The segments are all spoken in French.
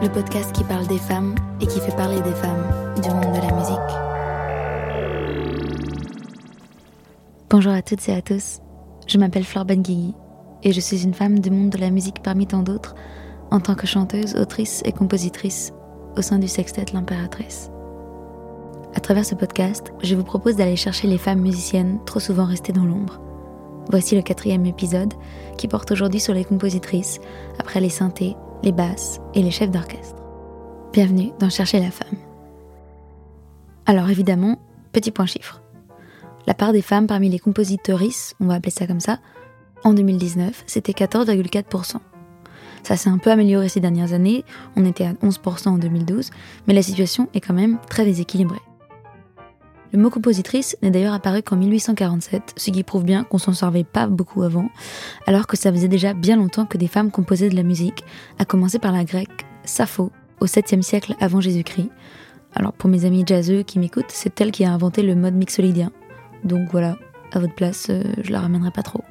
Le podcast qui parle des femmes et qui fait parler des femmes du monde de la musique. Bonjour à toutes et à tous. Je m'appelle Flore Benguigui et je suis une femme du monde de la musique parmi tant d'autres en tant que chanteuse, autrice et compositrice au sein du sextet L'Impératrice. À travers ce podcast, je vous propose d'aller chercher les femmes musiciennes trop souvent restées dans l'ombre. Voici le quatrième épisode qui porte aujourd'hui sur les compositrices, après les synthés, les basses et les chefs d'orchestre. Bienvenue dans Chercher la femme. Alors évidemment, petit point chiffre. La part des femmes parmi les compositeuristes, on va appeler ça comme ça, en 2019, c'était 14,4%. Ça s'est un peu amélioré ces dernières années, on était à 11% en 2012, mais la situation est quand même très déséquilibrée. Le mot compositrice n'est d'ailleurs apparu qu'en 1847, ce qui prouve bien qu'on s'en servait pas beaucoup avant, alors que ça faisait déjà bien longtemps que des femmes composaient de la musique, à commencer par la grecque Sappho au 7e siècle avant Jésus-Christ. Alors pour mes amis jazzeux qui m'écoutent, c'est elle qui a inventé le mode mixolydien. Donc voilà, à votre place, euh, je la ramènerai pas trop.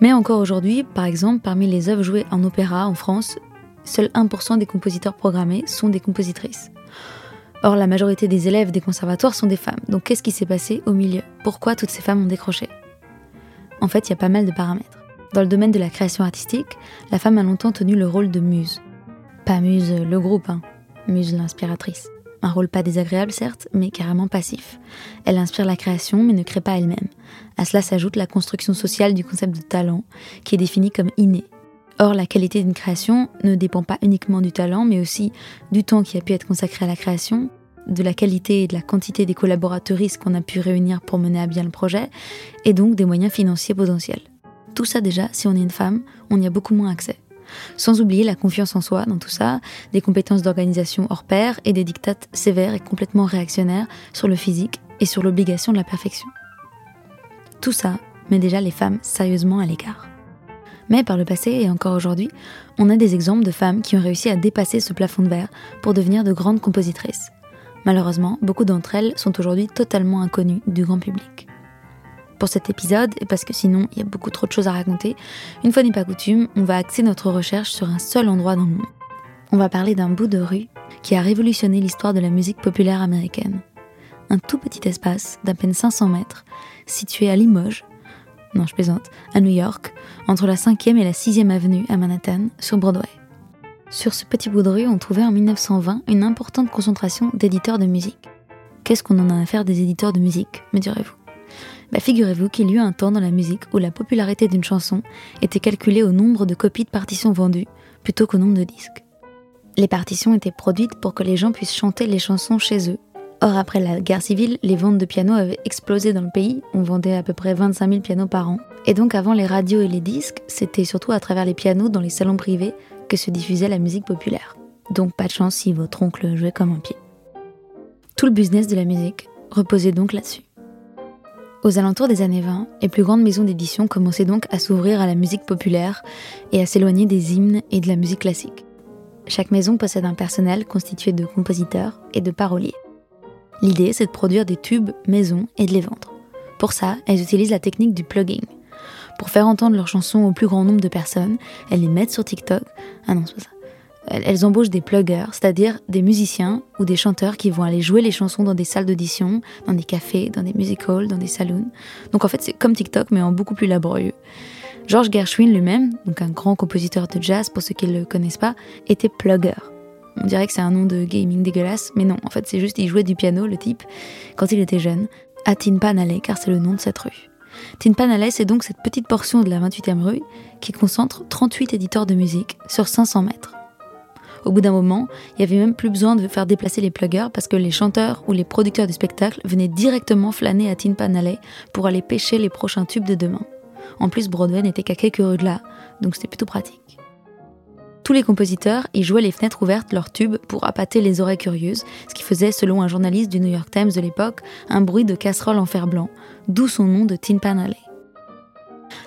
Mais encore aujourd'hui, par exemple, parmi les œuvres jouées en opéra en France, seuls 1% des compositeurs programmés sont des compositrices. Or, la majorité des élèves des conservatoires sont des femmes. Donc, qu'est-ce qui s'est passé au milieu? Pourquoi toutes ces femmes ont décroché? En fait, il y a pas mal de paramètres. Dans le domaine de la création artistique, la femme a longtemps tenu le rôle de muse. Pas muse le groupe, hein. muse l'inspiratrice. Un rôle pas désagréable certes, mais carrément passif. Elle inspire la création, mais ne crée pas elle-même. À cela s'ajoute la construction sociale du concept de talent, qui est défini comme inné. Or, la qualité d'une création ne dépend pas uniquement du talent, mais aussi du temps qui a pu être consacré à la création, de la qualité et de la quantité des collaborateuristes qu'on a pu réunir pour mener à bien le projet, et donc des moyens financiers potentiels. Tout ça déjà, si on est une femme, on y a beaucoup moins accès. Sans oublier la confiance en soi dans tout ça, des compétences d'organisation hors pair et des dictates sévères et complètement réactionnaires sur le physique et sur l'obligation de la perfection. Tout ça met déjà les femmes sérieusement à l'écart. Mais par le passé et encore aujourd'hui, on a des exemples de femmes qui ont réussi à dépasser ce plafond de verre pour devenir de grandes compositrices. Malheureusement, beaucoup d'entre elles sont aujourd'hui totalement inconnues du grand public. Pour cet épisode, et parce que sinon il y a beaucoup trop de choses à raconter, une fois n'est pas coutume, on va axer notre recherche sur un seul endroit dans le monde. On va parler d'un bout de rue qui a révolutionné l'histoire de la musique populaire américaine. Un tout petit espace d'à peine 500 mètres, situé à Limoges, non je plaisante, à New York, entre la 5e et la 6e avenue à Manhattan, sur Broadway. Sur ce petit bout de rue, on trouvait en 1920 une importante concentration d'éditeurs de musique. Qu'est-ce qu'on en a à faire des éditeurs de musique, me direz-vous? Bah, Figurez-vous qu'il y eut un temps dans la musique où la popularité d'une chanson était calculée au nombre de copies de partitions vendues plutôt qu'au nombre de disques. Les partitions étaient produites pour que les gens puissent chanter les chansons chez eux, Or, après la guerre civile, les ventes de pianos avaient explosé dans le pays. On vendait à peu près 25 000 pianos par an. Et donc, avant les radios et les disques, c'était surtout à travers les pianos dans les salons privés que se diffusait la musique populaire. Donc, pas de chance si votre oncle jouait comme un pied. Tout le business de la musique reposait donc là-dessus. Aux alentours des années 20, les plus grandes maisons d'édition commençaient donc à s'ouvrir à la musique populaire et à s'éloigner des hymnes et de la musique classique. Chaque maison possède un personnel constitué de compositeurs et de paroliers. L'idée, c'est de produire des tubes maison et de les vendre. Pour ça, elles utilisent la technique du plugging. Pour faire entendre leurs chansons au plus grand nombre de personnes, elles les mettent sur TikTok. Ah non, c'est ça. Elles embauchent des pluggers, c'est-à-dire des musiciens ou des chanteurs qui vont aller jouer les chansons dans des salles d'audition, dans des cafés, dans des music halls, dans des saloons. Donc en fait, c'est comme TikTok, mais en beaucoup plus laborieux. George Gershwin lui-même, donc un grand compositeur de jazz pour ceux qui ne le connaissent pas, était plugger. On dirait que c'est un nom de gaming dégueulasse, mais non, en fait c'est juste il jouait du piano, le type, quand il était jeune, à Tin Alley, car c'est le nom de cette rue. Tin Alley, c'est donc cette petite portion de la 28e rue qui concentre 38 éditeurs de musique sur 500 mètres. Au bout d'un moment, il n'y avait même plus besoin de faire déplacer les pluggers parce que les chanteurs ou les producteurs de spectacles venaient directement flâner à Tin Alley pour aller pêcher les prochains tubes de demain. En plus, Broadway n'était qu'à quelques rues de là, donc c'était plutôt pratique. Tous les compositeurs y jouaient les fenêtres ouvertes, leurs tubes, pour appâter les oreilles curieuses, ce qui faisait, selon un journaliste du New York Times de l'époque, un bruit de casserole en fer blanc, d'où son nom de Tin Pan Alley.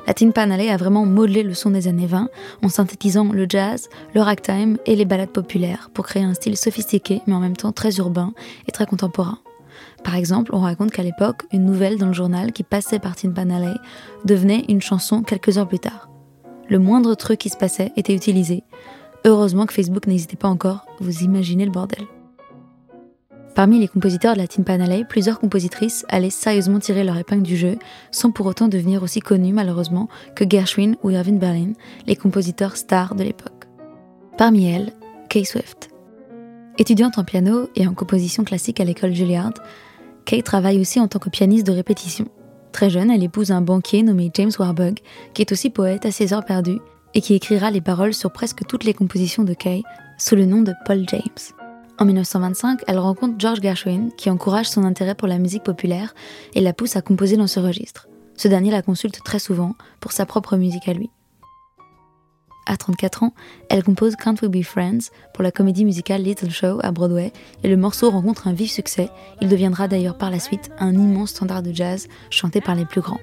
La Tin Pan Alley a vraiment modelé le son des années 20 en synthétisant le jazz, le ragtime et les ballades populaires pour créer un style sophistiqué mais en même temps très urbain et très contemporain. Par exemple, on raconte qu'à l'époque, une nouvelle dans le journal qui passait par Tin Pan Alley devenait une chanson quelques heures plus tard. Le moindre truc qui se passait était utilisé. Heureusement que Facebook n'hésitait pas encore, vous imaginez le bordel. Parmi les compositeurs de la Tin Pan plusieurs compositrices allaient sérieusement tirer leur épingle du jeu, sans pour autant devenir aussi connues malheureusement que Gershwin ou Irving Berlin, les compositeurs stars de l'époque. Parmi elles, Kay Swift. Étudiante en piano et en composition classique à l'école Juilliard, Kay travaille aussi en tant que pianiste de répétition. Très jeune, elle épouse un banquier nommé James Warburg, qui est aussi poète à ses heures perdues et qui écrira les paroles sur presque toutes les compositions de Kay sous le nom de Paul James. En 1925, elle rencontre George Gershwin, qui encourage son intérêt pour la musique populaire et la pousse à composer dans ce registre. Ce dernier la consulte très souvent pour sa propre musique à lui. À 34 ans, elle compose Can't We Be Friends pour la comédie musicale Little Show à Broadway et le morceau rencontre un vif succès. Il deviendra d'ailleurs par la suite un immense standard de jazz chanté par les plus grands.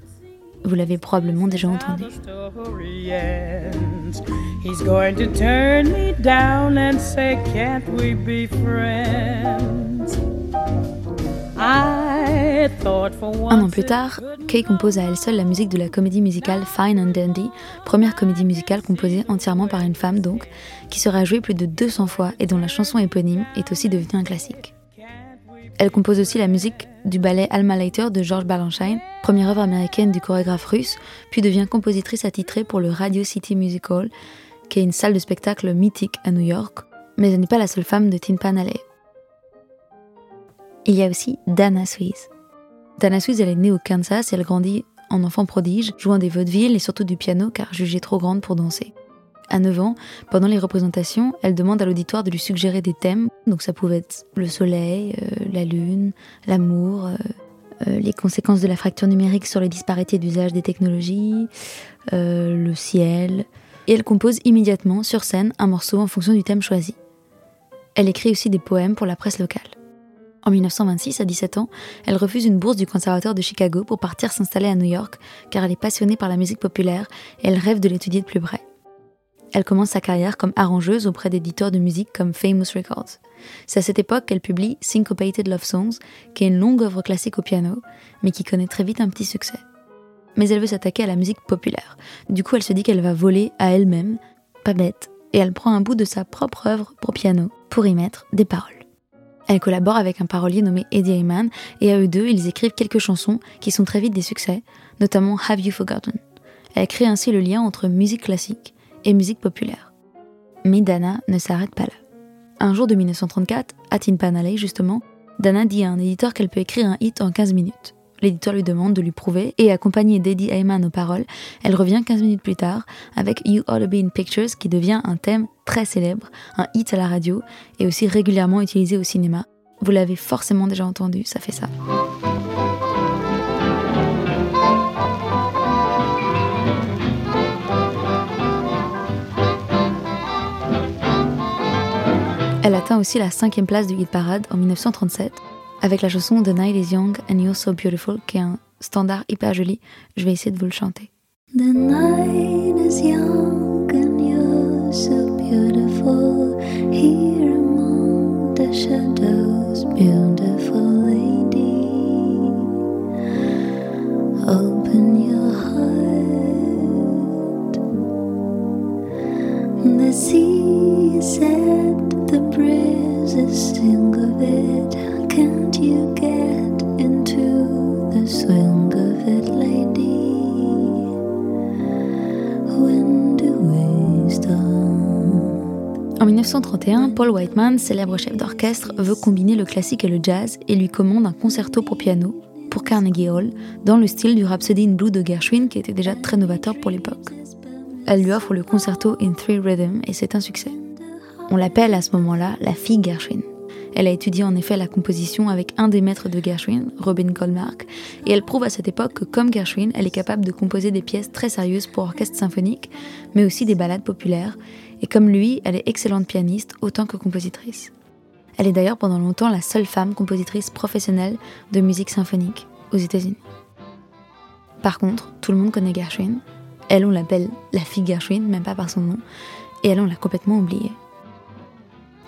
Vous l'avez probablement déjà entendu. Un an plus tard, Kay compose à elle seule la musique de la comédie musicale Fine and Dandy, première comédie musicale composée entièrement par une femme donc, qui sera jouée plus de 200 fois et dont la chanson éponyme est aussi devenue un classique. Elle compose aussi la musique du ballet Alma Later de George Balanchine, première œuvre américaine du chorégraphe russe, puis devient compositrice attitrée pour le Radio City Music Hall, qui est une salle de spectacle mythique à New York, mais elle n'est pas la seule femme de Tin Pan Alley. Il y a aussi Dana Suisse. Dana Suisse, elle est née au Kansas et elle grandit en enfant prodige, jouant des vaudevilles et surtout du piano car jugée trop grande pour danser. À 9 ans, pendant les représentations, elle demande à l'auditoire de lui suggérer des thèmes. Donc ça pouvait être le soleil, euh, la lune, l'amour, euh, euh, les conséquences de la fracture numérique sur les disparités d'usage des technologies, le ciel. Et elle compose immédiatement sur scène un morceau en fonction du thème choisi. Elle écrit aussi des poèmes pour la presse locale. En 1926, à 17 ans, elle refuse une bourse du conservatoire de Chicago pour partir s'installer à New York, car elle est passionnée par la musique populaire et elle rêve de l'étudier de plus près. Elle commence sa carrière comme arrangeuse auprès d'éditeurs de musique comme Famous Records. C'est à cette époque qu'elle publie Syncopated Love Songs, qui est une longue œuvre classique au piano, mais qui connaît très vite un petit succès. Mais elle veut s'attaquer à la musique populaire. Du coup, elle se dit qu'elle va voler à elle-même, pas bête, et elle prend un bout de sa propre œuvre pour piano pour y mettre des paroles. Elle collabore avec un parolier nommé Eddie Ayman et à eux deux, ils écrivent quelques chansons qui sont très vite des succès, notamment Have You Forgotten. Elle crée ainsi le lien entre musique classique et musique populaire. Mais Dana ne s'arrête pas là. Un jour de 1934, à Tin Pan justement, Dana dit à un éditeur qu'elle peut écrire un hit en 15 minutes. L'éditeur lui demande de lui prouver et accompagnée d'Eddie Ayman aux paroles, elle revient 15 minutes plus tard avec You to Be in Pictures qui devient un thème très célèbre, un hit à la radio et aussi régulièrement utilisé au cinéma. Vous l'avez forcément déjà entendu, ça fait ça. Elle atteint aussi la cinquième place du hit parade en 1937 avec la chanson The Night is Young and You're So Beautiful, qui est un standard hyper joli. Je vais essayer de vous le chanter. The night is young and you're so beautiful here among the shadows, beautiful lady. Open your heart. The sea set the breezes sing of it. En 1931, Paul Whiteman, célèbre chef d'orchestre, veut combiner le classique et le jazz et lui commande un concerto pour piano pour Carnegie Hall dans le style du Rhapsody in Blue de Gershwin qui était déjà très novateur pour l'époque. Elle lui offre le concerto in three rhythm et c'est un succès. On l'appelle à ce moment-là la fille Gershwin. Elle a étudié en effet la composition avec un des maîtres de Gershwin, Robin Goldmark, et elle prouve à cette époque que comme Gershwin, elle est capable de composer des pièces très sérieuses pour orchestre symphonique, mais aussi des ballades populaires, et comme lui, elle est excellente pianiste autant que compositrice. Elle est d'ailleurs pendant longtemps la seule femme compositrice professionnelle de musique symphonique aux États-Unis. Par contre, tout le monde connaît Gershwin. Elle, on l'appelle la fille Gershwin, même pas par son nom, et elle, on l'a complètement oubliée.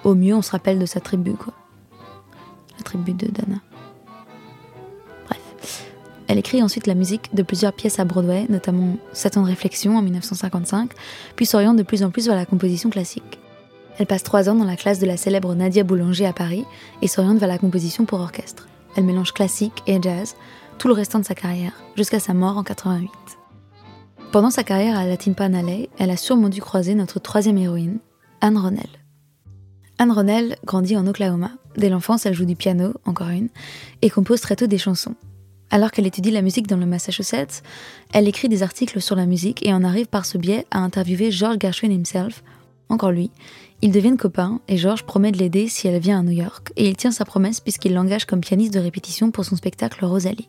Au mieux, on se rappelle de sa tribu, quoi. La tribu de Dana. Bref. Elle écrit ensuite la musique de plusieurs pièces à Broadway, notamment Sept ans de réflexion en 1955, puis s'oriente de plus en plus vers la composition classique. Elle passe trois ans dans la classe de la célèbre Nadia Boulanger à Paris et s'oriente vers la composition pour orchestre. Elle mélange classique et jazz tout le restant de sa carrière, jusqu'à sa mort en 88. Pendant sa carrière à Latin Pan Alley, elle a sûrement dû croiser notre troisième héroïne, Anne Ronell. Anne Ronell grandit en Oklahoma. Dès l'enfance, elle joue du piano, encore une, et compose très tôt des chansons. Alors qu'elle étudie la musique dans le Massachusetts, elle écrit des articles sur la musique et en arrive par ce biais à interviewer George Gershwin himself, encore lui, ils deviennent copains et George promet de l'aider si elle vient à New York, et il tient sa promesse puisqu'il l'engage comme pianiste de répétition pour son spectacle Rosalie.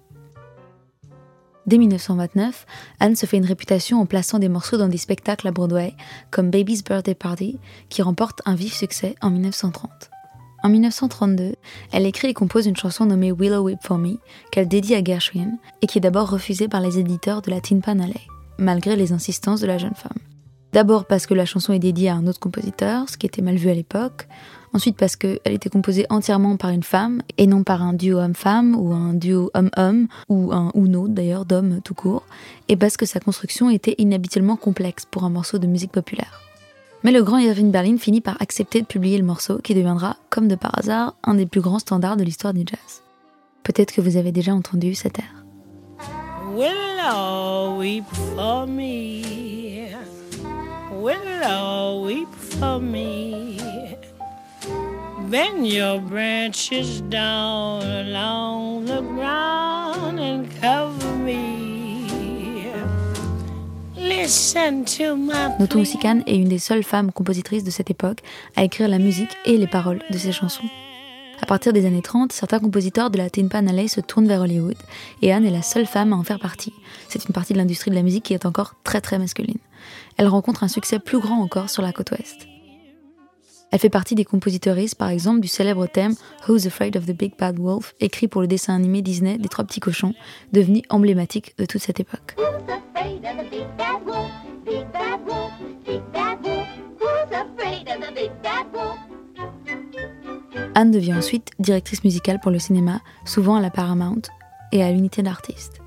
Dès 1929, Anne se fait une réputation en plaçant des morceaux dans des spectacles à Broadway, comme Baby's Birthday Party, qui remporte un vif succès en 1930. En 1932, elle écrit et compose une chanson nommée Willow Whip for Me, qu'elle dédie à Gershwin, et qui est d'abord refusée par les éditeurs de la Tin Pan Alley, malgré les insistances de la jeune femme. D'abord parce que la chanson est dédiée à un autre compositeur, ce qui était mal vu à l'époque. Ensuite parce qu'elle était composée entièrement par une femme et non par un duo homme-femme ou un duo homme-homme ou un uno d'ailleurs d'hommes tout court. Et parce que sa construction était inhabituellement complexe pour un morceau de musique populaire. Mais le grand Irving Berlin finit par accepter de publier le morceau qui deviendra, comme de par hasard, un des plus grands standards de l'histoire du jazz. Peut-être que vous avez déjà entendu cet air. willow, weep for me. Bend your branches down along the ground and cover me. Listen to my Notons aussi qu'Anne est une des seules femmes compositrices de cette époque à écrire la musique et les paroles de ses chansons. À partir des années 30, certains compositeurs de la Tin Pan Alley se tournent vers Hollywood, et Anne est la seule femme à en faire partie. C'est une partie de l'industrie de la musique qui est encore très très masculine. Elle rencontre un succès plus grand encore sur la côte ouest. Elle fait partie des compositeuristes, par exemple, du célèbre thème Who's Afraid of the Big Bad Wolf, écrit pour le dessin animé Disney des Trois Petits Cochons, devenu emblématique de toute cette époque. Anne devient ensuite directrice musicale pour le cinéma, souvent à la Paramount et à l'unité d'artistes.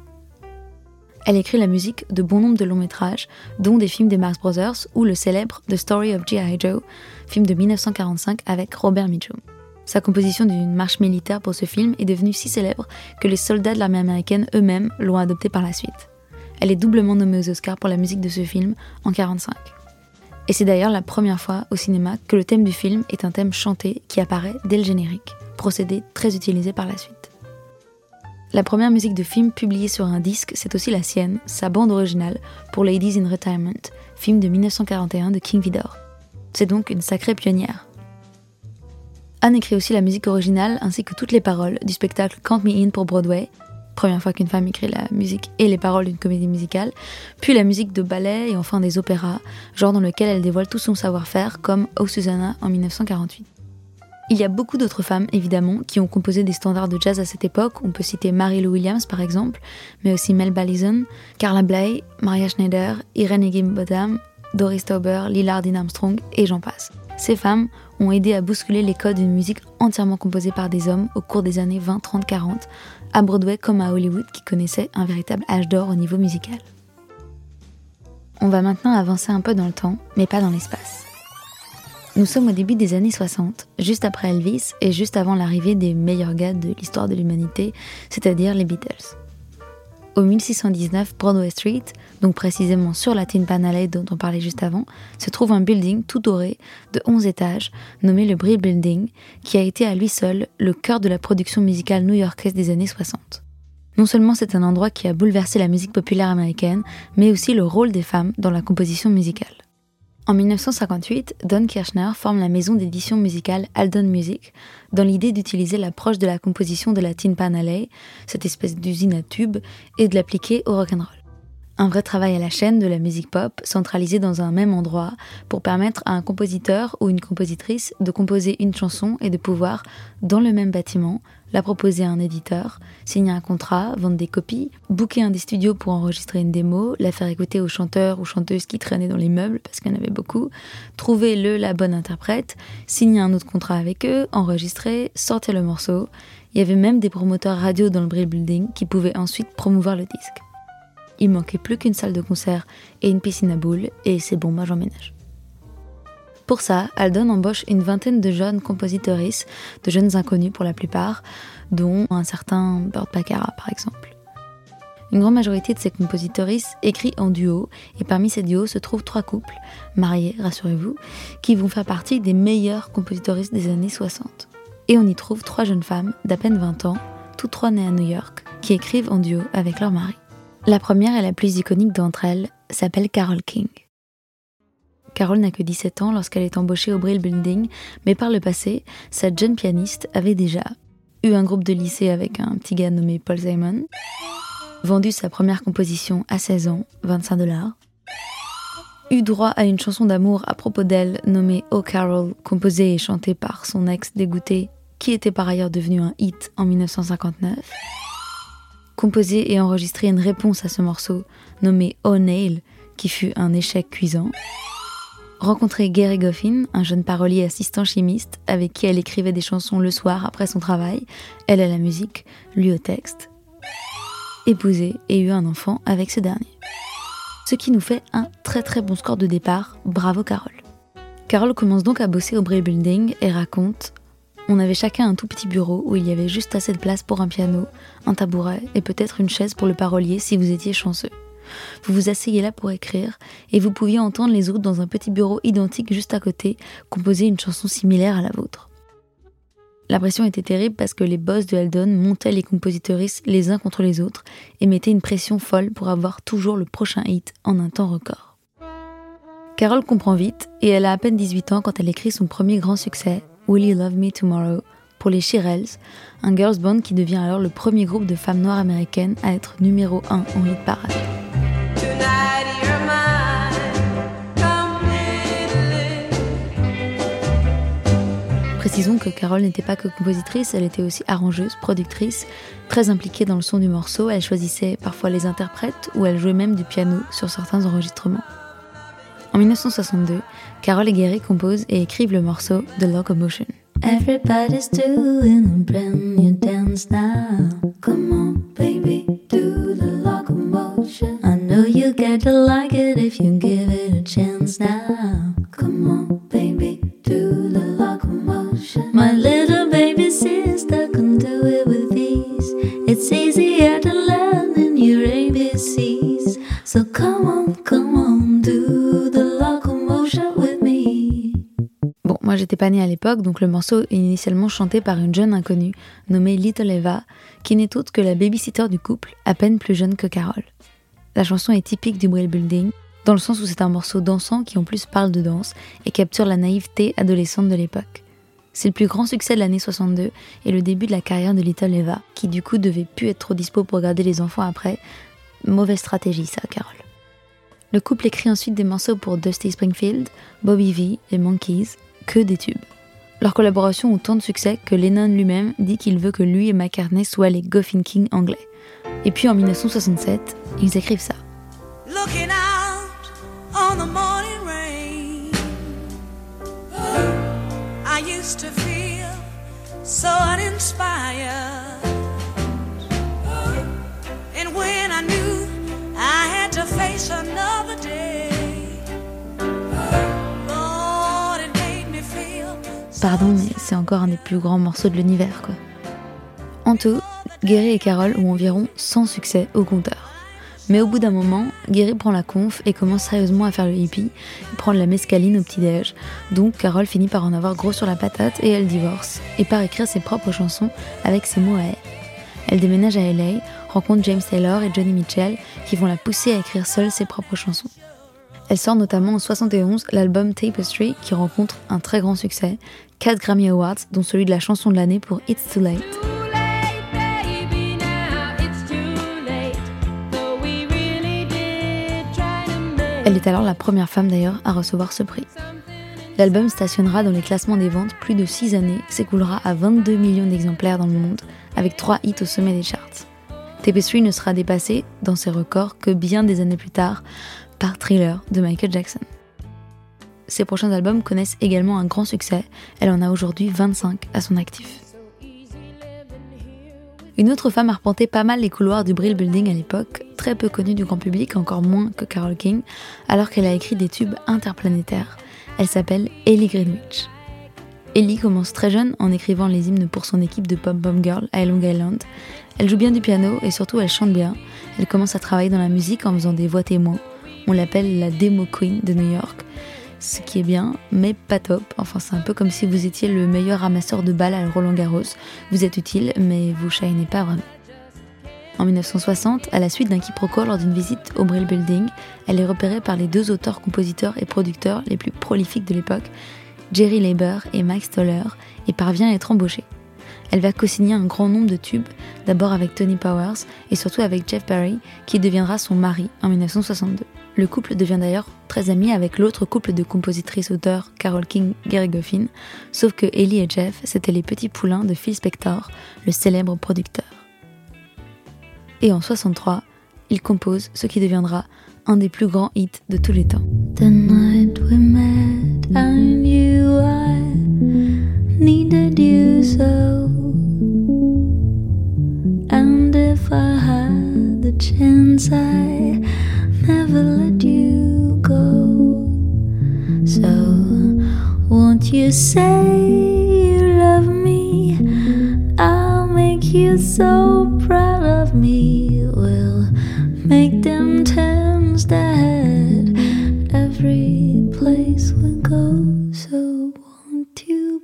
Elle écrit la musique de bon nombre de longs métrages, dont des films des Marx Brothers ou le célèbre The Story of G.I. Joe, film de 1945 avec Robert Mitchum. Sa composition d'une marche militaire pour ce film est devenue si célèbre que les soldats de l'armée américaine eux-mêmes l'ont adoptée par la suite. Elle est doublement nommée aux Oscars pour la musique de ce film en 1945. Et c'est d'ailleurs la première fois au cinéma que le thème du film est un thème chanté qui apparaît dès le générique, procédé très utilisé par la suite. La première musique de film publiée sur un disque, c'est aussi la sienne, sa bande originale, pour Ladies in Retirement, film de 1941 de King Vidor. C'est donc une sacrée pionnière. Anne écrit aussi la musique originale ainsi que toutes les paroles du spectacle Count Me In pour Broadway, première fois qu'une femme écrit la musique et les paroles d'une comédie musicale, puis la musique de ballet et enfin des opéras, genre dans lequel elle dévoile tout son savoir-faire, comme Oh Susanna en 1948. Il y a beaucoup d'autres femmes, évidemment, qui ont composé des standards de jazz à cette époque. On peut citer Mary Lou Williams, par exemple, mais aussi Mel Ballison, Carla Bley, Maria Schneider, Irene Higginbotham, Doris Tauber, Lillardine Armstrong, et j'en passe. Ces femmes ont aidé à bousculer les codes d'une musique entièrement composée par des hommes au cours des années 20, 30, 40, à Broadway comme à Hollywood qui connaissait un véritable âge d'or au niveau musical. On va maintenant avancer un peu dans le temps, mais pas dans l'espace. Nous sommes au début des années 60, juste après Elvis et juste avant l'arrivée des meilleurs gars de l'histoire de l'humanité, c'est-à-dire les Beatles. Au 1619 Broadway Street, donc précisément sur la Tin Pan Alley dont on parlait juste avant, se trouve un building tout doré de 11 étages nommé le Brill Building, qui a été à lui seul le cœur de la production musicale new-yorkaise des années 60. Non seulement c'est un endroit qui a bouleversé la musique populaire américaine, mais aussi le rôle des femmes dans la composition musicale. En 1958, Don Kirchner forme la maison d'édition musicale Aldon Music, dans l'idée d'utiliser l'approche de la composition de la Tin Pan Alley, cette espèce d'usine à tubes, et de l'appliquer au rock'n'roll. Un vrai travail à la chaîne de la musique pop, centralisé dans un même endroit, pour permettre à un compositeur ou une compositrice de composer une chanson et de pouvoir, dans le même bâtiment, la proposer à un éditeur, signer un contrat, vendre des copies, booker un des studios pour enregistrer une démo, la faire écouter aux chanteurs ou chanteuses qui traînaient dans les meubles, parce qu'il y en avait beaucoup, trouver le la bonne interprète, signer un autre contrat avec eux, enregistrer, sortir le morceau. Il y avait même des promoteurs radio dans le Brill Building qui pouvaient ensuite promouvoir le disque. Il manquait plus qu'une salle de concert et une piscine à boules, et c'est bon, moi j'emménage. Pour ça, Aldon embauche une vingtaine de jeunes compositrices, de jeunes inconnus pour la plupart, dont un certain Burt Baccarat par exemple. Une grande majorité de ces compositrices écrit en duo, et parmi ces duos se trouvent trois couples, mariés, rassurez-vous, qui vont faire partie des meilleures compositrices des années 60. Et on y trouve trois jeunes femmes d'à peine 20 ans, toutes trois nées à New York, qui écrivent en duo avec leur mari. La première et la plus iconique d'entre elles s'appelle Carole King. Carole n'a que 17 ans lorsqu'elle est embauchée au Brill Building, mais par le passé, cette jeune pianiste avait déjà eu un groupe de lycée avec un petit gars nommé Paul Simon, vendu sa première composition à 16 ans, 25 dollars, eu droit à une chanson d'amour à propos d'elle nommée Oh Carol, composée et chantée par son ex dégoûté, qui était par ailleurs devenu un hit en 1959, composé et enregistré une réponse à ce morceau nommé Oh Nail, qui fut un échec cuisant, rencontrer Gary Goffin, un jeune parolier assistant chimiste avec qui elle écrivait des chansons le soir après son travail, elle à la musique, lui au texte, épousé et eu un enfant avec ce dernier. Ce qui nous fait un très très bon score de départ, bravo Carole. Carole commence donc à bosser au Bray Building et raconte On avait chacun un tout petit bureau où il y avait juste assez de place pour un piano, un tabouret et peut-être une chaise pour le parolier si vous étiez chanceux. Vous vous asseyez là pour écrire et vous pouviez entendre les autres dans un petit bureau identique juste à côté composer une chanson similaire à la vôtre. La pression était terrible parce que les boss de Eldon montaient les compositeuristes les uns contre les autres et mettaient une pression folle pour avoir toujours le prochain hit en un temps record. Carole comprend vite et elle a à peine 18 ans quand elle écrit son premier grand succès, Will You Love Me Tomorrow, pour les Shirelles, un girls band qui devient alors le premier groupe de femmes noires américaines à être numéro 1 en hit parade. Précisons que Carole n'était pas que compositrice, elle était aussi arrangeuse, productrice, très impliquée dans le son du morceau, elle choisissait parfois les interprètes ou elle jouait même du piano sur certains enregistrements. En 1962, Carole et Gary composent et écrivent le morceau The Locomotion. Everybody's doing a brand new dance now. Come on, baby, do the locomotion. Know you get to like it if you give it a chance now? Come on, baby, do the locomotion. My little baby sister can do it with ease. It's easier to learn than your ABCs. So come on, come on, do the locomotion with me. Bon, moi j'étais pas née à l'époque, donc le morceau est initialement chanté par une jeune inconnue nommée Little Eva, qui n'est autre que la babysitter du couple, à peine plus jeune que Carole. La chanson est typique du Brill Building, dans le sens où c'est un morceau dansant qui en plus parle de danse et capture la naïveté adolescente de l'époque. C'est le plus grand succès de l'année 62 et le début de la carrière de Little Eva, qui du coup devait plus être trop dispo pour garder les enfants après. Mauvaise stratégie ça, Carole. Le couple écrit ensuite des morceaux pour Dusty Springfield, Bobby V et Monkeys, que des tubes. Leur collaboration ont tant de succès que Lennon lui-même dit qu'il veut que lui et McCartney soient les Goffin King anglais. Et puis en 1967, ils écrivent ça. Looking out on the morning rain. I used to feel so uninspired. And when I knew I had to face another day. Pardon, mais c'est encore un des plus grands morceaux de l'univers, quoi. En tout, Gary et Carole ont environ 100 succès au compteur. Mais au bout d'un moment, Gary prend la conf et commence sérieusement à faire le hippie, prendre la mescaline au petit-déj. Donc Carole finit par en avoir gros sur la patate et elle divorce, et part écrire ses propres chansons avec ses mots à elle. Elle déménage à LA, rencontre James Taylor et Johnny Mitchell qui vont la pousser à écrire seule ses propres chansons. Elle sort notamment en 71 l'album Tapestry qui rencontre un très grand succès, 4 Grammy Awards dont celui de la chanson de l'année pour It's Too Late. Elle est alors la première femme d'ailleurs à recevoir ce prix. L'album stationnera dans les classements des ventes plus de 6 années, s'écoulera à 22 millions d'exemplaires dans le monde, avec 3 hits au sommet des charts. Tapestry ne sera dépassé dans ses records que bien des années plus tard par Thriller de Michael Jackson. Ses prochains albums connaissent également un grand succès, elle en a aujourd'hui 25 à son actif. Une autre femme a arpenté pas mal les couloirs du Brill Building à l'époque, très peu connue du grand public, encore moins que Carole King, alors qu'elle a écrit des tubes interplanétaires. Elle s'appelle Ellie Greenwich. Ellie commence très jeune en écrivant les hymnes pour son équipe de Pop Bomb Girl à Long Island. Elle joue bien du piano et surtout elle chante bien. Elle commence à travailler dans la musique en faisant des voix témoins. On l'appelle la Demo Queen de New York. Ce qui est bien, mais pas top. Enfin, c'est un peu comme si vous étiez le meilleur ramasseur de balles à Roland Garros. Vous êtes utile, mais vous shinez pas vraiment. En 1960, à la suite d'un quiproquo lors d'une visite au Brill Building, elle est repérée par les deux auteurs, compositeurs et producteurs les plus prolifiques de l'époque, Jerry Leiber et Max Toller, et parvient à être embauchée. Elle va co-signer un grand nombre de tubes, d'abord avec Tony Powers et surtout avec Jeff Perry, qui deviendra son mari en 1962. Le couple devient d'ailleurs très ami avec l'autre couple de compositrices-auteurs, Carol King, Gary Goffin, sauf que Ellie et Jeff, c'étaient les petits poulains de Phil Spector, le célèbre producteur et en 63, il compose ce qui deviendra un des plus grands hits de tous les temps. Chance, I never let you go. So, won't you say? you love me? I'll make you so proud of me We'll make them turns dead every place we go so won't you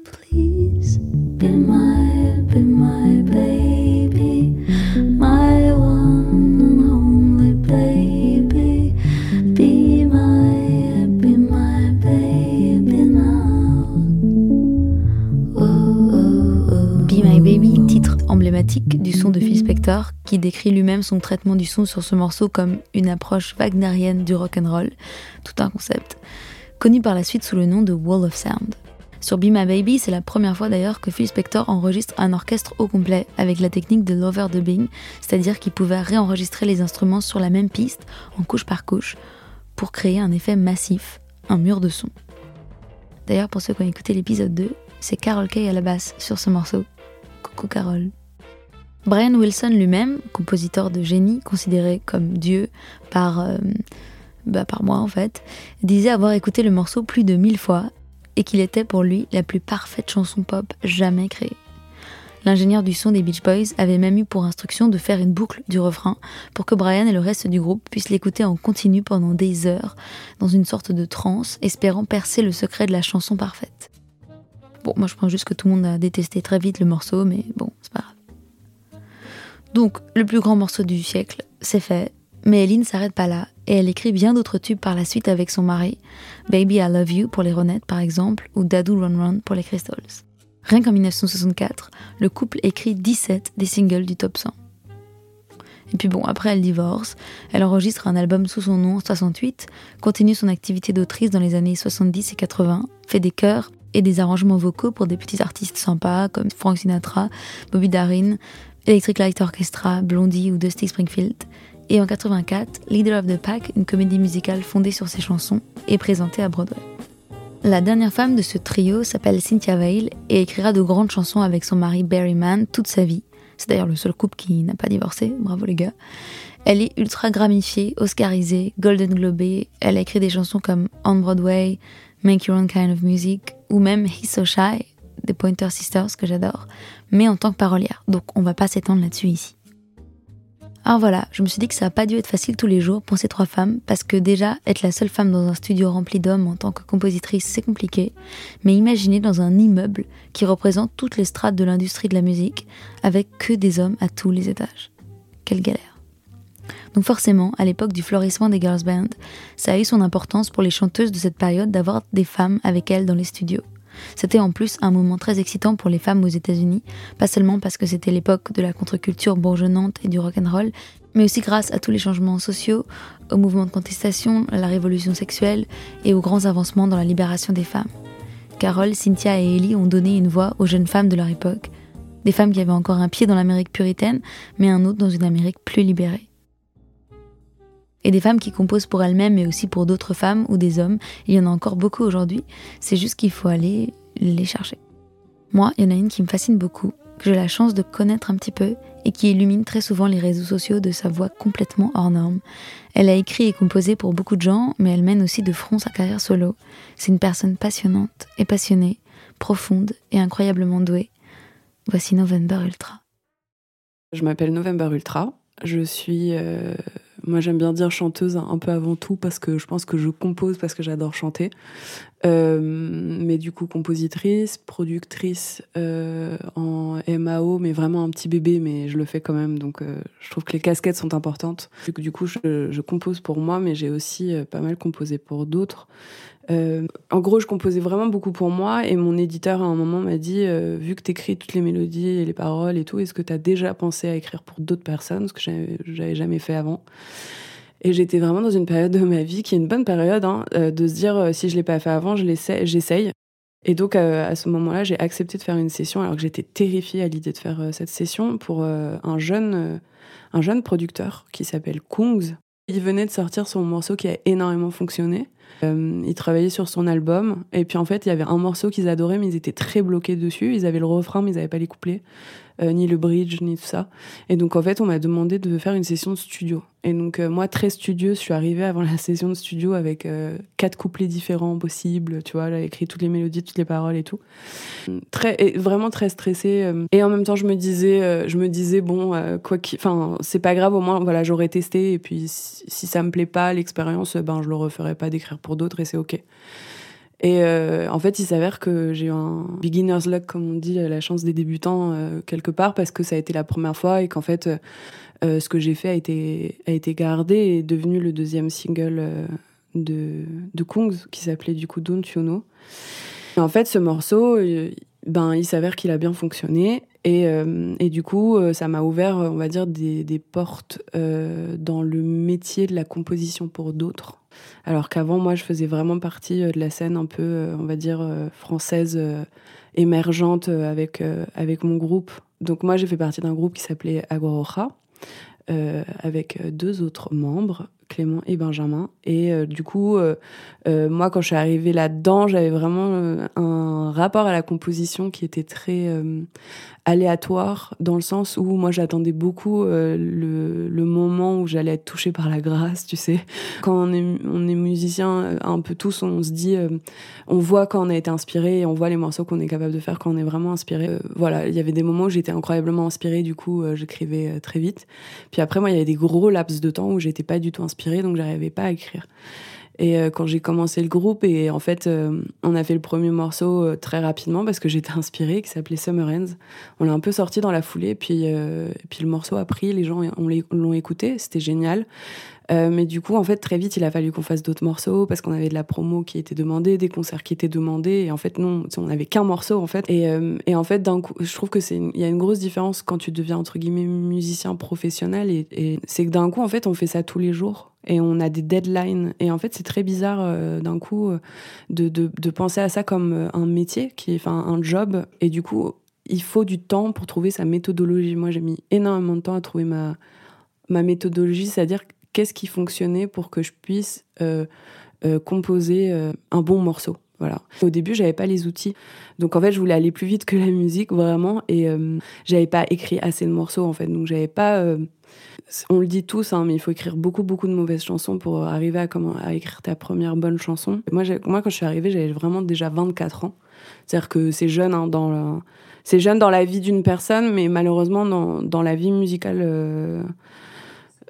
du son de Phil Spector, qui décrit lui-même son traitement du son sur ce morceau comme une approche wagnerienne du rock and roll, tout un concept, connu par la suite sous le nom de Wall of Sound. Sur Be My Baby, c'est la première fois d'ailleurs que Phil Spector enregistre un orchestre au complet avec la technique de l'overdubbing, c'est-à-dire qu'il pouvait réenregistrer les instruments sur la même piste, en couche par couche, pour créer un effet massif, un mur de son. D'ailleurs, pour ceux qui ont écouté l'épisode 2, c'est Carol Kay à la basse sur ce morceau. Coucou Carole. Brian Wilson lui-même, compositeur de génie, considéré comme Dieu par, euh, bah, par moi en fait, disait avoir écouté le morceau plus de mille fois et qu'il était pour lui la plus parfaite chanson pop jamais créée. L'ingénieur du son des Beach Boys avait même eu pour instruction de faire une boucle du refrain pour que Brian et le reste du groupe puissent l'écouter en continu pendant des heures, dans une sorte de transe, espérant percer le secret de la chanson parfaite. Bon, moi je pense juste que tout le monde a détesté très vite le morceau, mais bon, c'est pas grave. Donc, le plus grand morceau du siècle, c'est fait. Mais Ellie ne s'arrête pas là, et elle écrit bien d'autres tubes par la suite avec son mari, Baby I Love You pour les Ronettes par exemple, ou Dadoo Run Run pour les Crystals. Rien qu'en 1964, le couple écrit 17 des singles du top 100. Et puis bon, après elle divorce, elle enregistre un album sous son nom en 68, continue son activité d'autrice dans les années 70 et 80, fait des chœurs et des arrangements vocaux pour des petits artistes sympas comme Frank Sinatra, Bobby Darin, Electric Light Orchestra, Blondie ou Dusty Springfield. Et en 84, Leader of the Pack, une comédie musicale fondée sur ses chansons, est présentée à Broadway. La dernière femme de ce trio s'appelle Cynthia Vale et écrira de grandes chansons avec son mari Barry Mann toute sa vie. C'est d'ailleurs le seul couple qui n'a pas divorcé, bravo les gars. Elle est ultra gramifiée, oscarisée, golden globée. Elle a écrit des chansons comme On Broadway, Make Your Own Kind of Music ou même He's So Shy, des Pointer Sisters que j'adore, mais en tant que parolière. Donc on va pas s'étendre là-dessus ici. Alors voilà, je me suis dit que ça n'a pas dû être facile tous les jours pour ces trois femmes, parce que déjà, être la seule femme dans un studio rempli d'hommes en tant que compositrice, c'est compliqué. Mais imaginez dans un immeuble qui représente toutes les strates de l'industrie de la musique, avec que des hommes à tous les étages. Quelle galère. Donc forcément, à l'époque du florissement des girls band, ça a eu son importance pour les chanteuses de cette période d'avoir des femmes avec elles dans les studios. C'était en plus un moment très excitant pour les femmes aux États-Unis, pas seulement parce que c'était l'époque de la contre-culture bourgeonnante et du rock'n'roll, mais aussi grâce à tous les changements sociaux, aux mouvements de contestation, à la révolution sexuelle et aux grands avancements dans la libération des femmes. Carole, Cynthia et Ellie ont donné une voix aux jeunes femmes de leur époque, des femmes qui avaient encore un pied dans l'Amérique puritaine, mais un autre dans une Amérique plus libérée. Et des femmes qui composent pour elles-mêmes, mais aussi pour d'autres femmes ou des hommes, il y en a encore beaucoup aujourd'hui, c'est juste qu'il faut aller les chercher. Moi, il y en a une qui me fascine beaucoup, que j'ai la chance de connaître un petit peu et qui illumine très souvent les réseaux sociaux de sa voix complètement hors norme. Elle a écrit et composé pour beaucoup de gens, mais elle mène aussi de front sa carrière solo. C'est une personne passionnante et passionnée, profonde et incroyablement douée. Voici November Ultra. Je m'appelle November Ultra. Je suis euh, moi, j'aime bien dire chanteuse un peu avant tout parce que je pense que je compose parce que j'adore chanter. Euh, mais du coup, compositrice, productrice euh, en MAO, mais vraiment un petit bébé, mais je le fais quand même. Donc, euh, je trouve que les casquettes sont importantes. Du coup, je, je compose pour moi, mais j'ai aussi pas mal composé pour d'autres. Euh, en gros, je composais vraiment beaucoup pour moi et mon éditeur à un moment m'a dit euh, vu que tu écris toutes les mélodies et les paroles et tout, est-ce que tu as déjà pensé à écrire pour d'autres personnes Ce que j'avais jamais fait avant? Et j'étais vraiment dans une période de ma vie qui est une bonne période hein, euh, de se dire si je l'ai pas fait avant, je j'essaye. Et donc à ce moment-là, j'ai accepté de faire une session alors que j'étais terrifiée à l'idée de faire cette session pour un jeune un jeune producteur qui s'appelle Kungs. Il venait de sortir son morceau qui a énormément fonctionné. Euh, ils travaillaient sur son album. Et puis en fait, il y avait un morceau qu'ils adoraient, mais ils étaient très bloqués dessus. Ils avaient le refrain, mais ils n'avaient pas les couplets. Euh, ni le bridge, ni tout ça. Et donc, en fait, on m'a demandé de faire une session de studio. Et donc, euh, moi, très studieux, je suis arrivée avant la session de studio avec euh, quatre couplets différents possibles. Tu vois, écrit toutes les mélodies, toutes les paroles et tout. Très, vraiment très stressée. Et en même temps, je me disais, je me disais bon, quoi enfin, c'est pas grave, au moins, voilà, j'aurais testé. Et puis, si, si ça me plaît pas, l'expérience, ben, je le referai pas d'écrire pour d'autres et c'est OK. Et euh, en fait, il s'avère que j'ai eu un beginner's luck, comme on dit, la chance des débutants euh, quelque part, parce que ça a été la première fois et qu'en fait, euh, ce que j'ai fait a été, a été gardé et devenu le deuxième single de, de Kungs, qui s'appelait du coup Don't You Know. Et en fait, ce morceau, ben, il s'avère qu'il a bien fonctionné. Et, et du coup, ça m'a ouvert, on va dire, des, des portes dans le métier de la composition pour d'autres. Alors qu'avant, moi, je faisais vraiment partie euh, de la scène un peu, euh, on va dire, euh, française émergente avec, avec mon groupe. Donc moi, j'ai fait partie d'un groupe qui s'appelait Agoroja, avec deux autres membres, Clément et Benjamin. Et du coup, moi, quand je suis arrivée là-dedans, j'avais vraiment un rapport à la composition qui était très aléatoire dans le sens où moi j'attendais beaucoup euh, le, moment où j'allais être touchée par la grâce, tu sais. Quand on est, on est musicien, euh, un peu tous, on se dit, euh, on voit quand on a été inspiré et on voit les morceaux qu'on est capable de faire quand on est vraiment inspiré. voilà, il y avait des moments où j'étais incroyablement inspirée, du coup j'écrivais très vite. Puis après, moi, il y avait des gros laps de temps où j'étais pas du tout inspirée, donc j'arrivais pas à écrire. Et euh, quand j'ai commencé le groupe, et en fait, euh, on a fait le premier morceau euh, très rapidement parce que j'étais inspirée, qui s'appelait Summer Ends. On l'a un peu sorti dans la foulée, puis, puis le morceau a pris, les gens l'ont écouté, c'était génial. Mais du coup, en fait, très vite, il a fallu qu'on fasse d'autres morceaux parce qu'on avait de la promo qui était demandée, des concerts qui étaient demandés. Et en fait, non, on n'avait qu'un morceau, en fait. Et, et en fait, d'un coup, je trouve que c'est, il y a une grosse différence quand tu deviens, entre guillemets, musicien professionnel. Et, c'est que d'un coup, en fait, on fait ça tous les jours et on a des deadlines. Et en fait, c'est très bizarre euh, d'un coup euh, de, de, penser à ça comme euh, un métier, qui est, un job. Et du coup, il faut du temps pour trouver sa méthodologie. Moi, j'ai mis énormément de temps à trouver ma, ma méthodologie, c'est-à-dire qu'est-ce qui fonctionnait pour que je puisse composer un bon morceau. Voilà. Au début, j'avais pas les outils. Donc en fait, je voulais aller plus vite que la musique vraiment et j'avais pas écrit assez de morceaux en fait. Donc j'avais pas on le dit tous, hein, mais il faut écrire beaucoup, beaucoup de mauvaises chansons pour arriver à, écrire ta première bonne chanson. Moi, quand je suis arrivée, j'avais vraiment déjà 24 ans. C'est-à-dire que c'est jeune, hein, dans la, c'est jeune dans la vie d'une personne, mais malheureusement, dans, dans la vie musicale, euh,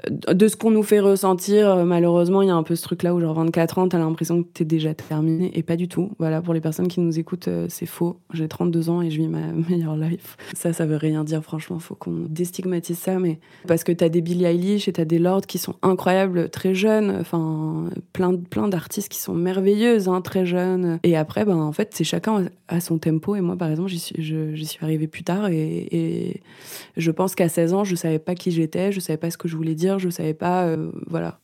de ce qu'on nous fait ressentir, euh, malheureusement, il y a un peu ce truc-là où, genre, 24 ans, t'as l'impression que t'es déjà terminé, et pas du tout. Voilà, pour les personnes qui nous écoutent, euh, c'est faux. J'ai 32 ans et je vis ma meilleure life. Ça, ça veut rien dire, franchement, faut qu'on déstigmatise ça, mais parce que t'as des Billie Eilish et t'as des Lords qui sont incroyables, très jeunes, enfin, plein, plein d'artistes qui sont merveilleuses, hein, très jeunes. Et après, ben, en fait, c'est chacun à son tempo, et moi, par exemple, j'y suis, j'y suis arrivée plus tard, et, et je pense qu'à 16 ans, je savais pas qui j'étais, je savais pas ce que je voulais dire je savais pas, euh, voilà.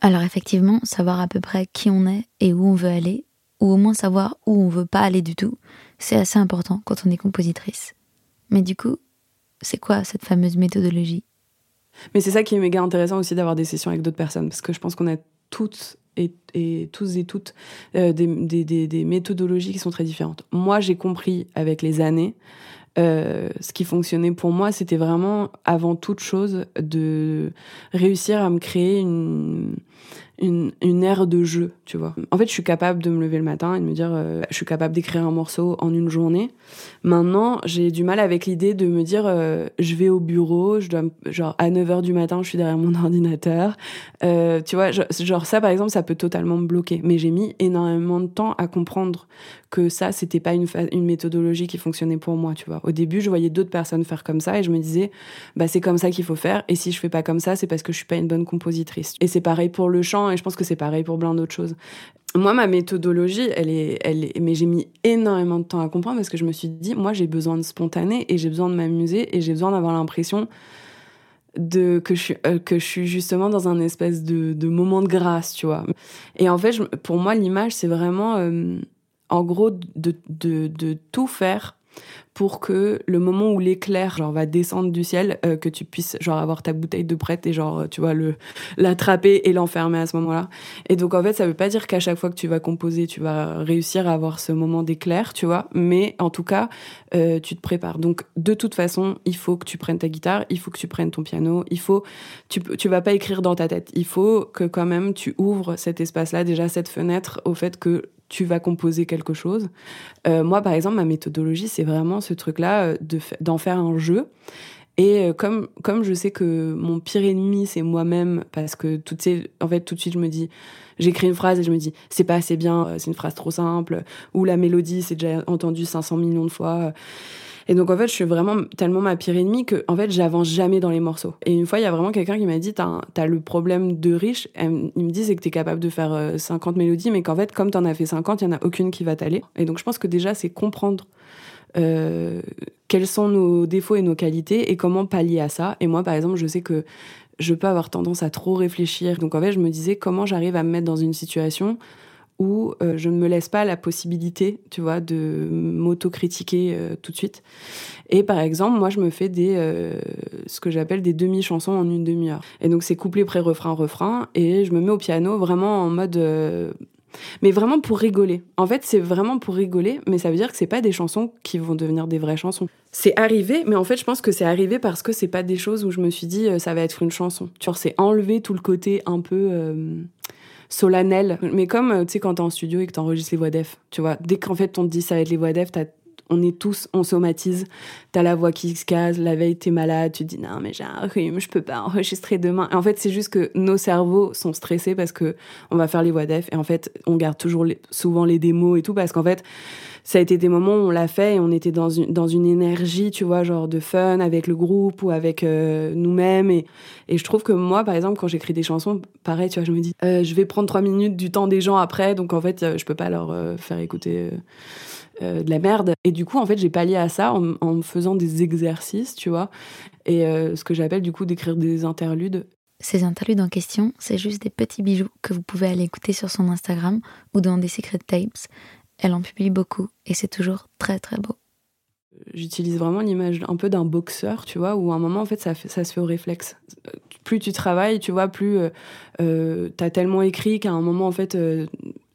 Alors effectivement, savoir à peu près qui on est et où on veut aller, ou au moins savoir où on veut pas aller du tout, c'est assez important quand on est compositrice. Mais du coup, c'est quoi cette fameuse méthodologie? Mais c'est ça qui est méga intéressant aussi d'avoir des sessions avec d'autres personnes, parce que je pense qu'on a toutes et, tous et toutes euh, des, des, méthodologies qui sont très différentes. Moi, j'ai compris avec les années euh, ce qui fonctionnait pour moi, c'était vraiment, avant toute chose, de réussir à me créer une, une, une ère de jeu, tu vois. En fait, je suis capable de me lever le matin et de me dire, euh, je suis capable d'écrire un morceau en une journée. Maintenant, j'ai du mal avec l'idée de me dire, euh, je vais au bureau, je dois, genre, à 9h du matin, je suis derrière mon ordinateur. Euh, tu vois, genre, ça, par exemple, ça peut totalement me bloquer. Mais j'ai mis énormément de temps à comprendre que ça, c'était pas une, une méthodologie qui fonctionnait pour moi, tu vois. Au début, je voyais d'autres personnes faire comme ça et je me disais, bah, c'est comme ça qu'il faut faire. Et si je fais pas comme ça, c'est parce que je suis pas une bonne compositrice. Et c'est pareil pour le chant et je pense que c'est pareil pour plein d'autres choses. Moi, ma méthodologie, elle est, elle est, mais j'ai mis énormément de temps à comprendre parce que je me suis dit, moi, j'ai besoin de spontané et j'ai besoin de m'amuser et j'ai besoin d'avoir l'impression de que je suis euh, que je suis justement dans un espèce de, moment de grâce, tu vois. Et en fait, pour moi, l'image, c'est vraiment, euh, en gros, de tout faire pour que le moment où l'éclair genre va descendre du ciel euh, que tu puisses genre avoir ta bouteille de prête et genre tu vois le l'attraper et l'enfermer à ce moment-là. Et donc en fait ça veut pas dire qu'à chaque fois que tu vas composer tu vas réussir à avoir ce moment d'éclair tu vois. Mais en tout cas euh, tu te prépares. Donc de toute façon il faut que tu prennes ta guitare il faut que tu prennes ton piano il faut tu tu vas pas écrire dans ta tête. Il faut que quand même tu ouvres cet espace là déjà cette fenêtre au fait que tu vas composer quelque chose. Euh, moi, par exemple, ma méthodologie, c'est vraiment ce truc-là euh, d'en faire un jeu. Et euh, comme, comme je sais que mon pire ennemi, c'est moi-même, parce que tout, en fait, tout de suite, je me dis, j'écris une phrase et je me dis, c'est pas assez bien, c'est une phrase trop simple, ou la mélodie, c'est déjà entendu 500 millions de fois. Et donc, en fait, je suis vraiment tellement ma pire ennemie que, en fait, j'avance jamais dans les morceaux. Et une fois, il y a vraiment quelqu'un qui m'a dit, t'as, as le problème de riche. il me dit, c'est que t'es capable de faire 50 euh, mélodies, mais qu'en fait, comme t'en as fait 50, il y en a aucune qui va t'aller. Et donc, je pense que déjà, c'est comprendre euh, quels sont nos défauts et nos qualités et comment pallier à ça. Et moi, par exemple, je sais que je peux avoir tendance à trop réfléchir. Donc, en fait, je me disais, comment j'arrive à me mettre dans une situation où euh, je ne me laisse pas la possibilité, tu vois, de m'autocritiquer euh, tout de suite. Et par exemple, moi, je me fais des, euh, ce que j'appelle des demi-chansons en une demi-heure. Et donc, c'est couplet, pré-refrain, refrain, et je me mets au piano vraiment en mode... mais vraiment pour rigoler. En fait, c'est vraiment pour rigoler, mais ça veut dire que c'est pas des chansons qui vont devenir des vraies chansons. C'est arrivé, mais en fait, je pense que c'est arrivé parce que c'est pas des choses où je me suis dit ça va être une chanson. Tu vois, c'est enlever tout le côté un peu solennel. Mais comme, euh, tu sais, quand t'es en studio et que t'enregistres les voix d'EF, tu vois, dès qu'en fait on te dit ça va être les voix d'EF, on est tous, on somatise. T'as la voix qui se casse, la veille t'es malade, tu te dis non mais j'ai un rhume, je peux pas enregistrer demain. en fait c'est juste que nos cerveaux sont stressés parce que on va faire les voix d'EF et en fait on garde toujours souvent les démos et tout parce qu'en fait ça a été des moments où on l'a fait et on était dans une, dans une énergie, tu vois, genre de fun avec le groupe ou avec euh, nous-mêmes. Et, et je trouve que moi, par exemple, quand j'écris des chansons, pareil, tu vois, je me dis, euh, je vais prendre trois minutes du temps des gens après, donc en fait, euh, je peux pas leur faire écouter de la merde. Et du coup, en fait, j'ai pallié à ça en, en faisant des exercices, tu vois, et ce que j'appelle du coup d'écrire des interludes. Ces interludes en question, c'est juste des petits bijoux que vous pouvez aller écouter sur son Instagram ou dans des secret tapes. Elle en publie beaucoup et c'est toujours très très beau. J'utilise vraiment l'image un peu d'un boxeur, tu vois, où à un moment, en fait, ça, ça se fait au réflexe. Plus tu travailles, tu vois, plus euh, euh t'as tellement écrit qu'à un moment, en fait, euh,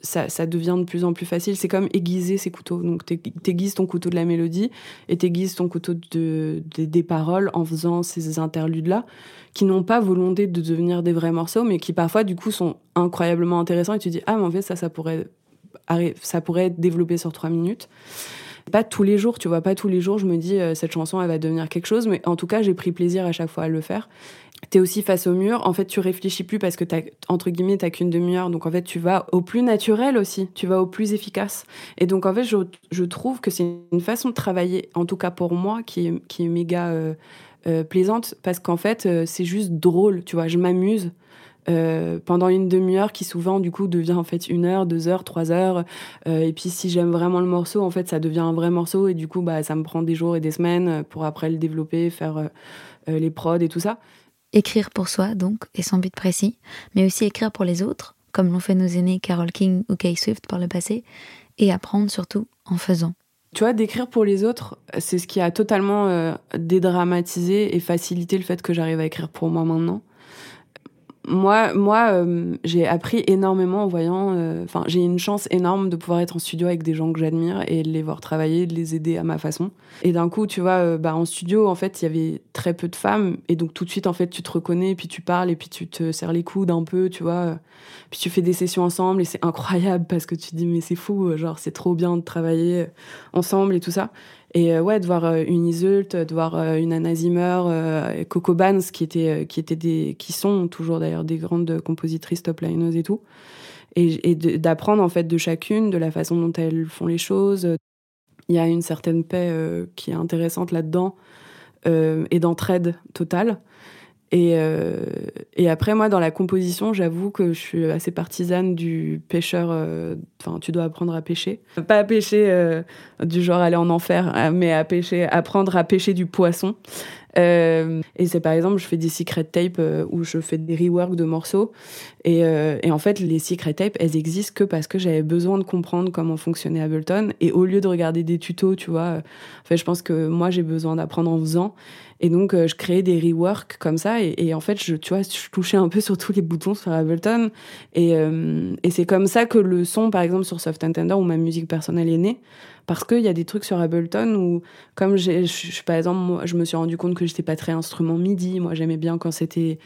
ça, ça, devient de plus en plus facile. C'est comme aiguiser ses couteaux. Donc, t'aiguises ton couteau de la mélodie et t'aiguises ton couteau de, des paroles en faisant ces interludes-là, qui n'ont pas volonté de devenir des vrais morceaux, mais qui parfois, du coup, sont incroyablement intéressants. Et tu dis, ah, mais en fait, ça, ça pourrait ça pourrait être développé sur trois minutes. Pas tous les jours, tu vois, pas tous les jours, je me dis cette chanson, elle va devenir quelque chose, mais en tout cas, j'ai pris plaisir à chaque fois à le faire. T'es aussi face au mur, en fait, tu réfléchis plus parce que t'as, entre guillemets, t'as qu'une demi-heure, donc en fait, tu vas au plus naturel aussi, tu vas au plus efficace. Et donc, en fait, je, je trouve que c'est une façon de travailler, en tout cas pour moi, qui est, qui est méga euh, euh, plaisante, parce qu'en fait, euh, c'est juste drôle, tu vois, je m'amuse. Pendant une demi-heure qui souvent du coup devient en fait une heure, deux heures, trois heures. et puis si j'aime vraiment le morceau, en fait ça devient un vrai morceau et du coup bah ça me prend des jours et des semaines pour après le développer, faire les prods et tout ça. Écrire pour soi, donc, et sans but précis, mais aussi écrire pour les autres, comme l'ont fait nos aînés Carol King ou Kay Swift par le passé, et apprendre surtout en faisant. Tu vois, d'écrire pour les autres, c'est ce qui a totalement euh, dédramatisé et facilité le fait que j'arrive à écrire pour moi maintenant moi, moi euh, j'ai appris énormément en voyant. Euh, enfin, j'ai une chance énorme de pouvoir être en studio avec des gens que j'admire et de les voir travailler, de les aider à ma façon. Et d'un coup, tu vois, euh, bah, en studio, en fait, il y avait très peu de femmes. Et donc, tout de suite, en fait, tu te reconnais, puis tu parles, et puis tu te serres les coudes un peu, tu vois. Puis tu fais des sessions ensemble, et c'est incroyable parce que tu te dis, mais c'est fou, genre, c'est trop bien de travailler ensemble et tout ça. Et euh, ouais, de voir euh, une Isult, de voir euh, une Anna Zimmer, Coco Bans, qui, étaient, qui, étaient des, qui sont toujours d'ailleurs des grandes compositrices top lineuses et tout. Et, et d'apprendre en fait de chacune, de la façon dont elles font les choses. Il y a une certaine paix qui est intéressante là-dedans et d'entraide totale. Et, euh, et, après, moi, dans la composition, j'avoue que je suis assez partisane du pêcheur. Euh, enfin, tu dois apprendre à pêcher. Pas à pêcher euh, du genre aller en enfer, mais à pêcher, apprendre à pêcher du poisson. Euh, et c'est par exemple, je fais des secret tapes euh, où je fais des reworks de morceaux. Et, euh, et, en fait, les secret tapes, elles existent que parce que j'avais besoin de comprendre comment fonctionnait Ableton. Et au lieu de regarder des tutos, tu vois, en fait, je pense que moi, j'ai besoin d'apprendre en faisant. Et donc, je créais des reworks comme ça. Et, en fait, je, tu vois, je touchais un peu sur tous les boutons sur Ableton. Et, et c'est comme ça que le son, par exemple, sur Soft Entender, où ma musique personnelle est née, parce qu'il y a des trucs sur Ableton où, comme j'ai, par exemple, je me suis rendu compte que j'étais pas très instrument MIDI. Moi, j'aimais bien quand c'était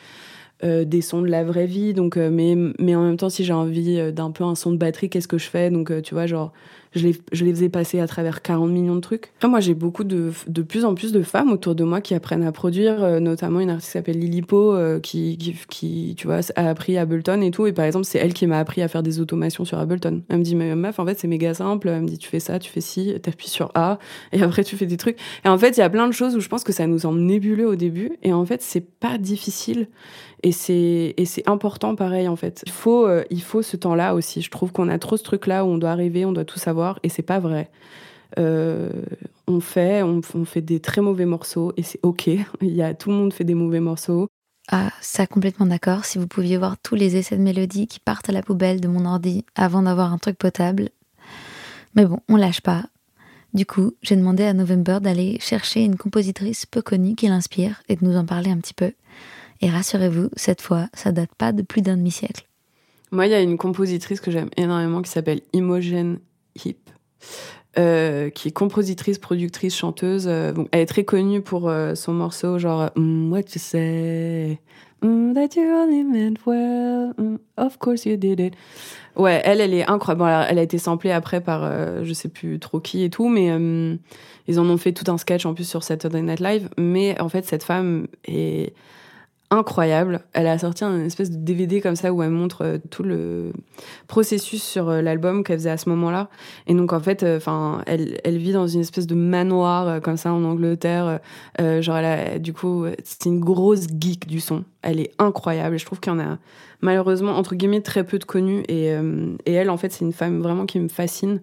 euh, des sons de la vraie vie. Euh, mais, mais en même temps, si j'ai envie euh, d'un peu un son de batterie, qu'est-ce que je fais? Donc, tu vois, genre, je les, je faisais passer à travers 40 millions de trucs. Moi, j'ai beaucoup de, de plus en plus de femmes autour de moi qui apprennent à produire, euh, notamment une artiste qui s'appelle Lilipo, euh, qui, qui, tu vois, a appris Ableton et tout. Et par exemple, c'est elle qui m'a appris à faire des automations sur Ableton. Elle me dit, mais meuf, en fait, c'est méga simple. Elle me dit, tu fais ça, tu fais ci, t'appuies sur A, et après, tu fais des trucs. Et en fait, il y a plein de choses où je pense que ça nous semble nébuleux au début. Et en fait, c'est pas difficile. Et c'est, et c'est important pareil, en fait. Il faut, euh, il faut ce temps-là aussi. Je trouve qu'on a trop ce truc-là où on doit arriver, on doit tout savoir et c'est pas vrai. Euh, on fait, on, fait des très mauvais morceaux et c'est ok. Il y a tout le monde fait des mauvais morceaux. Ah, ça complètement d'accord. Si vous pouviez voir tous les essais de mélodie qui partent à la poubelle de mon ordi avant d'avoir un truc potable. Mais bon, on lâche pas. Du coup, j'ai demandé à November d'aller chercher une compositrice peu connue qui l'inspire et de nous en parler un petit peu. Et rassurez-vous, cette fois, ça date pas de plus d'un demi-siècle. Moi, il y a une compositrice que j'aime énormément qui s'appelle Imogen Hip, euh, qui est compositrice, productrice, chanteuse. Euh, elle est très connue pour euh, son morceau genre mm, What you say mm, That you only meant well mm, Of course you did it. Ouais, elle, elle est incroyable. elle a été samplée après par je sais plus trop qui et tout, mais ils en ont fait tout un sketch en plus sur Saturday Night Live. Mais en fait, cette femme est incroyable. Elle a sorti un espèce de DVD comme ça où elle montre euh, tout le processus sur euh, l'album qu'elle faisait à ce moment-là. Et donc en fait, euh, enfin, elle, elle vit dans une espèce de manoir comme ça en Angleterre. genre, elle a, du coup, c'est une grosse geek du son. Elle est incroyable. je trouve qu'il y en a malheureusement entre guillemets très peu de connus. Et, et elle, en fait, c'est une femme vraiment qui me fascine.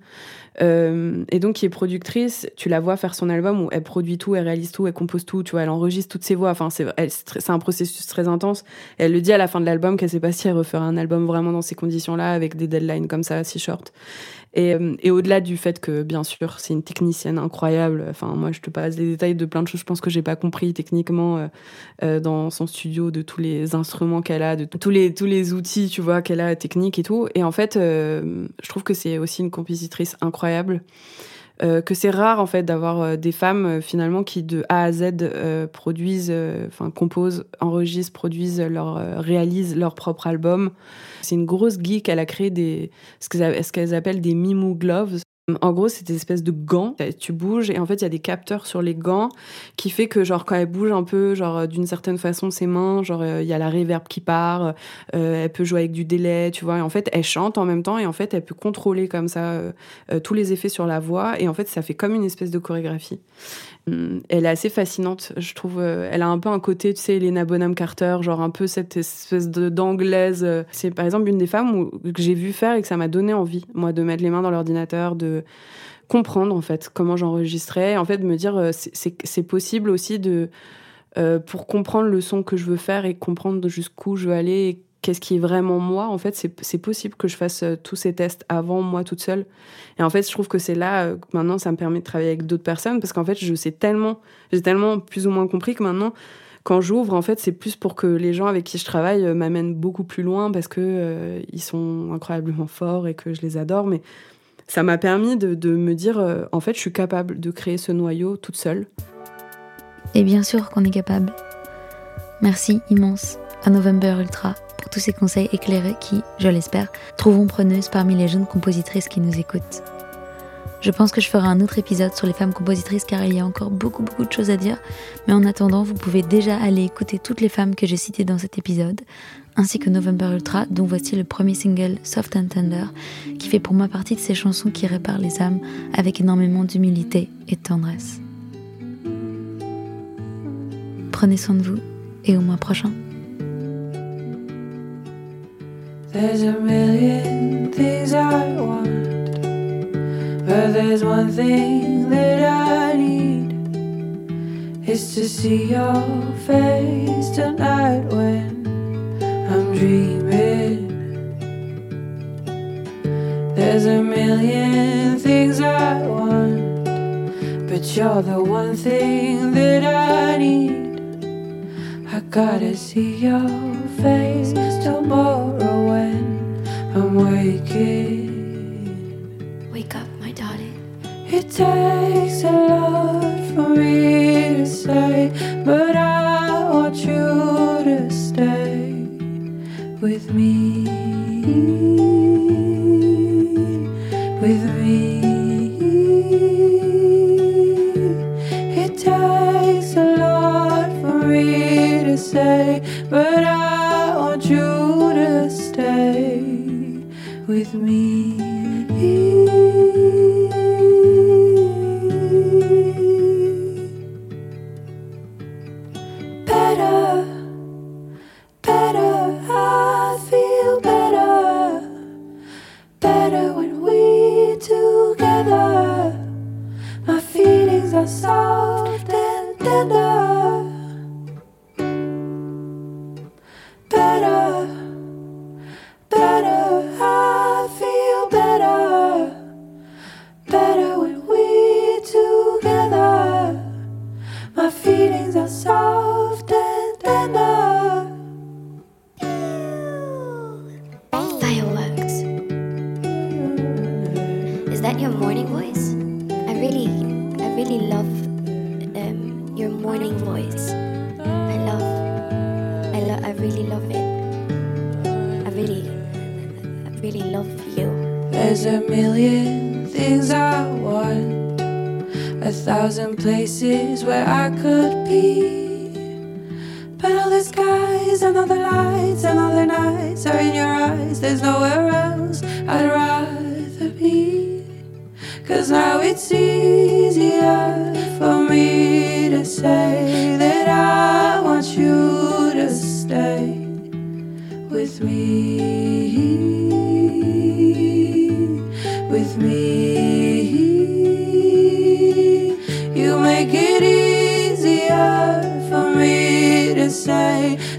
Euh, et donc qui est productrice, tu la vois faire son album où elle produit tout, elle réalise tout, elle compose tout, tu vois, elle enregistre toutes ses voix. Enfin, c'est c'est un processus très intense. elle le dit à la fin de l'album qu'elle sait pas si elle refera un album vraiment dans ces conditions-là, avec des deadlines comme ça, si short. Et, euh, et au-delà du fait que, bien sûr, c'est une technicienne incroyable. Enfin, moi, je te passe des détails de plein de choses. Je pense que j'ai pas compris techniquement euh, euh, dans son studio de tous les instruments qu'elle a, de tous les tous les outils, tu vois, qu'elle a techniques et tout. Et en fait, je trouve que c'est aussi une compositrice incroyable. Euh, que c'est rare en fait d'avoir euh, des femmes euh, finalement qui de A à Z produisent, enfin composent, enregistrent, produisent, leur réalisent leur propre album. C'est une grosse geek. Elle a créé des ce qu'elles appellent des Mimou Gloves. En gros, c'est des espèces de gants. Tu bouges et en fait, il y a des capteurs sur les gants qui fait que, genre, quand elle bouge un peu, genre, d'une certaine façon, ses mains, genre, euh, il y a la réverb qui part, euh, elle peut jouer avec du délai, tu vois. Et en fait, elle chante en même temps et en fait, elle peut contrôler comme ça euh, tous les effets sur la voix et en fait, ça fait comme une espèce de chorégraphie. Hum, elle est assez fascinante, je trouve. Elle a un peu un côté, tu sais, Elena Bonham Carter, genre un peu cette espèce d'anglaise. C'est par exemple une des femmes que j'ai vu faire et que ça m'a donné envie, moi, de mettre les mains dans l'ordinateur, de comprendre en fait comment j'enregistrais, en fait de me dire euh, c'est possible aussi de euh, pour comprendre le son que je veux faire et comprendre jusqu'où je veux aller et qu'est-ce qui est vraiment moi, en fait, c'est possible que je fasse euh, tous ces tests avant moi toute seule. Et en fait, je trouve que c'est là que maintenant ça me permet de travailler avec d'autres personnes parce qu'en fait, je sais tellement, j'ai tellement plus ou moins compris que maintenant, quand j'ouvre, en fait, c'est plus pour que les gens avec qui je travaille m'amènent beaucoup plus loin parce que ils sont incroyablement forts et que je les adore. Mais ça m'a permis de, me dire, euh, en fait, je suis capable de créer ce noyau toute seule. Et bien sûr qu'on est capable. Merci immense à November Ultra pour tous ces conseils éclairés qui, je l'espère, trouveront preneuses parmi les jeunes compositrices qui nous écoutent. Je pense que je ferai un autre épisode sur les femmes compositrices car il y a encore beaucoup beaucoup de choses à dire, mais en attendant, vous pouvez déjà aller écouter toutes les femmes que j'ai citées dans cet épisode, ainsi que November Ultra, dont voici le premier single Soft and Tender, qui fait pour moi partie de ces chansons qui réparent les âmes avec énormément d'humilité et de tendresse. Prenez soin de vous et au mois prochain. There's a million things I want, but there's one thing that I need. Is to see your face tonight million things I want, but you're the one thing that I need. I gotta see your face tomorrow when I'm waking. Wake up, my darling. It when we together. My feelings are soft and tender. Where I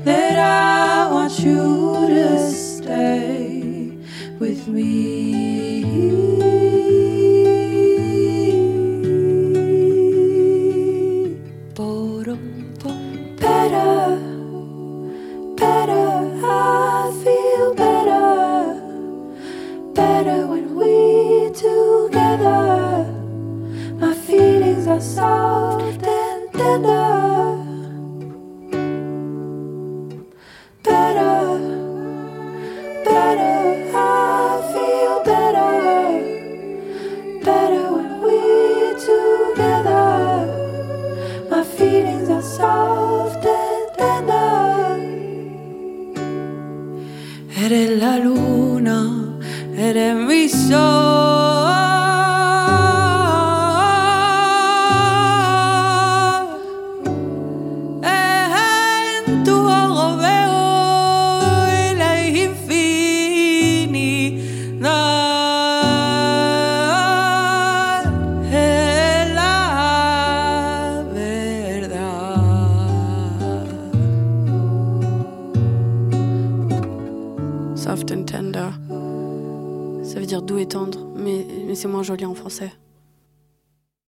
that I want you to stay with me. Better, better, I feel better, better when we together. My feelings are soft and tender.